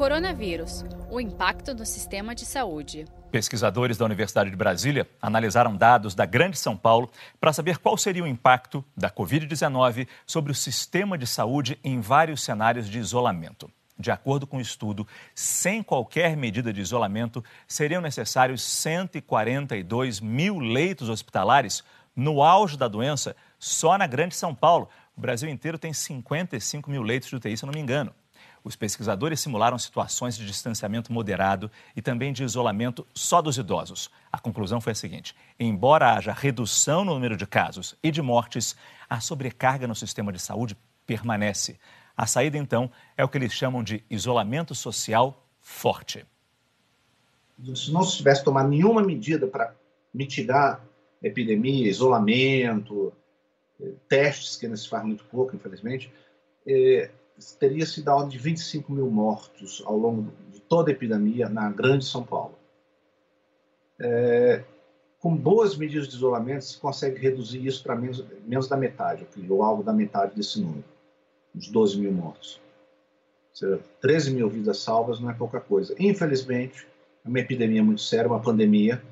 Coronavírus o impacto no sistema de saúde. Pesquisadores da Universidade de Brasília analisaram dados da Grande São Paulo para saber qual seria o impacto da Covid-19 sobre o sistema de saúde em vários cenários de isolamento. De acordo com o estudo, sem qualquer medida de isolamento, seriam necessários 142 mil leitos hospitalares no auge da doença só na Grande São Paulo. O Brasil inteiro tem 55 mil leitos de UTI, se eu não me engano. Os pesquisadores simularam situações de distanciamento moderado e também de isolamento só dos idosos. A conclusão foi a seguinte: embora haja redução no número de casos e de mortes, a sobrecarga no sistema de saúde permanece. A saída, então, é o que eles chamam de isolamento social forte. Se não se tivesse tomado nenhuma medida para mitigar a epidemia, isolamento, eh, testes, que ainda se faz muito pouco, infelizmente, eh, teria se da ordem de 25 mil mortos ao longo de toda a epidemia na Grande São Paulo. É, com boas medidas de isolamento, se consegue reduzir isso para menos, menos da metade, ou algo da metade desse número, uns 12 mil mortos. Ou seja, 13 mil vidas salvas não é pouca coisa. Infelizmente, é uma epidemia muito séria, uma pandemia,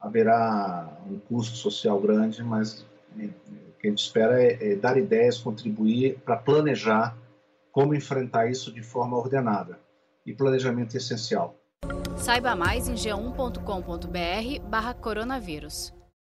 haverá um custo social grande, mas é, o que a gente espera é, é dar ideias, contribuir para planejar como enfrentar isso de forma ordenada. E planejamento essencial. Saiba mais em g1.com.br/barra coronavírus.